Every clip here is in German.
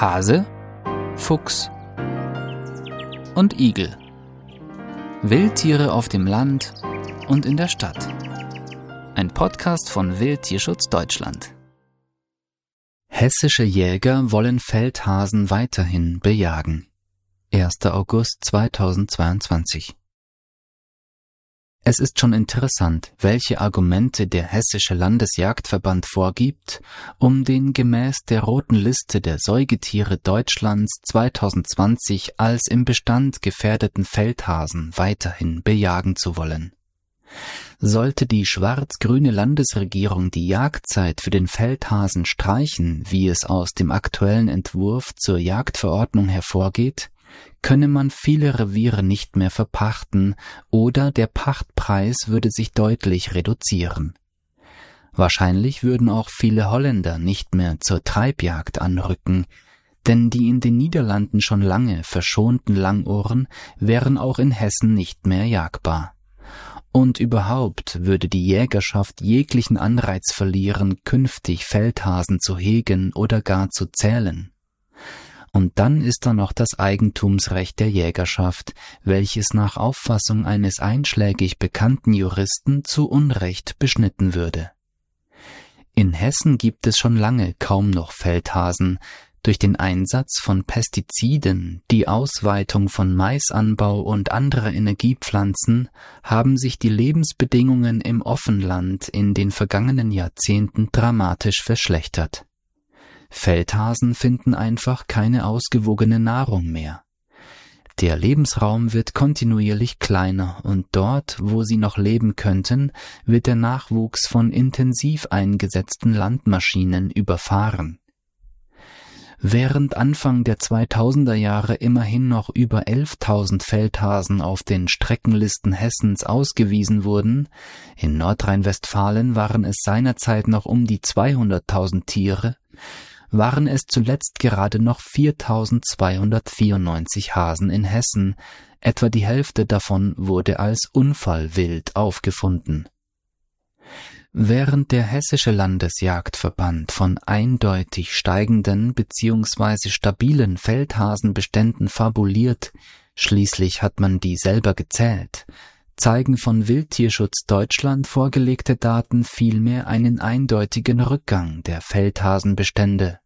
Hase, Fuchs und Igel. Wildtiere auf dem Land und in der Stadt. Ein Podcast von Wildtierschutz Deutschland. Hessische Jäger wollen Feldhasen weiterhin bejagen. 1. August 2022 es ist schon interessant, welche Argumente der Hessische Landesjagdverband vorgibt, um den gemäß der roten Liste der Säugetiere Deutschlands 2020 als im Bestand gefährdeten Feldhasen weiterhin bejagen zu wollen. Sollte die schwarz-grüne Landesregierung die Jagdzeit für den Feldhasen streichen, wie es aus dem aktuellen Entwurf zur Jagdverordnung hervorgeht, könne man viele Reviere nicht mehr verpachten oder der Pachtpreis würde sich deutlich reduzieren. Wahrscheinlich würden auch viele Holländer nicht mehr zur Treibjagd anrücken, denn die in den Niederlanden schon lange verschonten Langohren wären auch in Hessen nicht mehr jagbar. Und überhaupt würde die Jägerschaft jeglichen Anreiz verlieren, künftig Feldhasen zu hegen oder gar zu zählen. Und dann ist da noch das Eigentumsrecht der Jägerschaft, welches nach Auffassung eines einschlägig bekannten Juristen zu Unrecht beschnitten würde. In Hessen gibt es schon lange kaum noch Feldhasen, durch den Einsatz von Pestiziden, die Ausweitung von Maisanbau und anderer Energiepflanzen haben sich die Lebensbedingungen im Offenland in den vergangenen Jahrzehnten dramatisch verschlechtert. Feldhasen finden einfach keine ausgewogene Nahrung mehr. Der Lebensraum wird kontinuierlich kleiner und dort, wo sie noch leben könnten, wird der Nachwuchs von intensiv eingesetzten Landmaschinen überfahren. Während Anfang der 2000er Jahre immerhin noch über 11.000 Feldhasen auf den Streckenlisten Hessens ausgewiesen wurden, in Nordrhein-Westfalen waren es seinerzeit noch um die 200.000 Tiere, waren es zuletzt gerade noch 4294 Hasen in Hessen, etwa die Hälfte davon wurde als Unfallwild aufgefunden. Während der Hessische Landesjagdverband von eindeutig steigenden bzw. stabilen Feldhasenbeständen fabuliert, schließlich hat man die selber gezählt, zeigen von Wildtierschutz Deutschland vorgelegte Daten vielmehr einen eindeutigen Rückgang der Feldhasenbestände.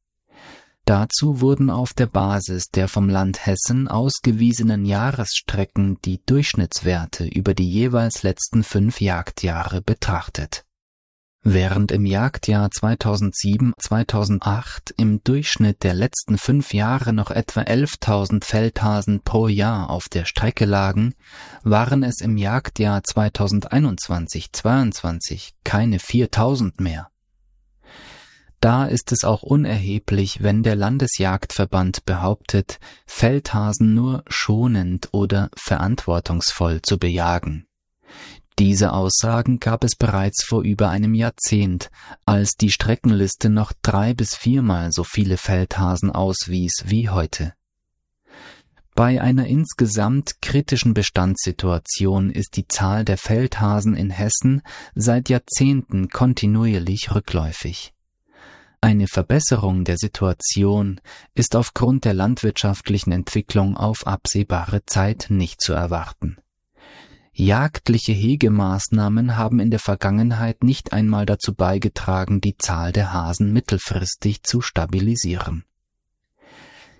Dazu wurden auf der Basis der vom Land Hessen ausgewiesenen Jahresstrecken die Durchschnittswerte über die jeweils letzten fünf Jagdjahre betrachtet Während im Jagdjahr 2007/2008 im Durchschnitt der letzten fünf Jahre noch etwa 11.000 Feldhasen pro Jahr auf der Strecke lagen, waren es im Jagdjahr 2021/22 keine 4.000 mehr. Da ist es auch unerheblich, wenn der Landesjagdverband behauptet, Feldhasen nur schonend oder verantwortungsvoll zu bejagen diese Aussagen gab es bereits vor über einem Jahrzehnt, als die Streckenliste noch drei bis viermal so viele Feldhasen auswies wie heute. Bei einer insgesamt kritischen Bestandssituation ist die Zahl der Feldhasen in Hessen seit Jahrzehnten kontinuierlich rückläufig. Eine Verbesserung der Situation ist aufgrund der landwirtschaftlichen Entwicklung auf absehbare Zeit nicht zu erwarten. Jagdliche Hegemaßnahmen haben in der Vergangenheit nicht einmal dazu beigetragen, die Zahl der Hasen mittelfristig zu stabilisieren.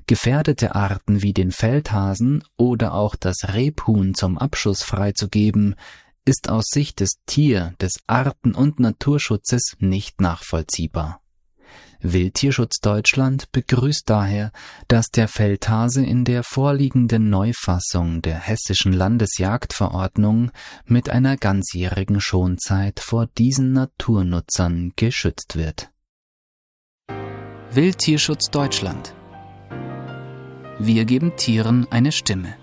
Gefährdete Arten wie den Feldhasen oder auch das Rebhuhn zum Abschuss freizugeben, ist aus Sicht des Tier-, des Arten- und Naturschutzes nicht nachvollziehbar. Wildtierschutz Deutschland begrüßt daher, dass der Feldhase in der vorliegenden Neufassung der hessischen Landesjagdverordnung mit einer ganzjährigen Schonzeit vor diesen Naturnutzern geschützt wird. Wildtierschutz Deutschland Wir geben Tieren eine Stimme.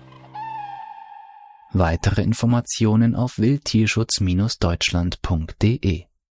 Weitere Informationen auf wildtierschutz-deutschland.de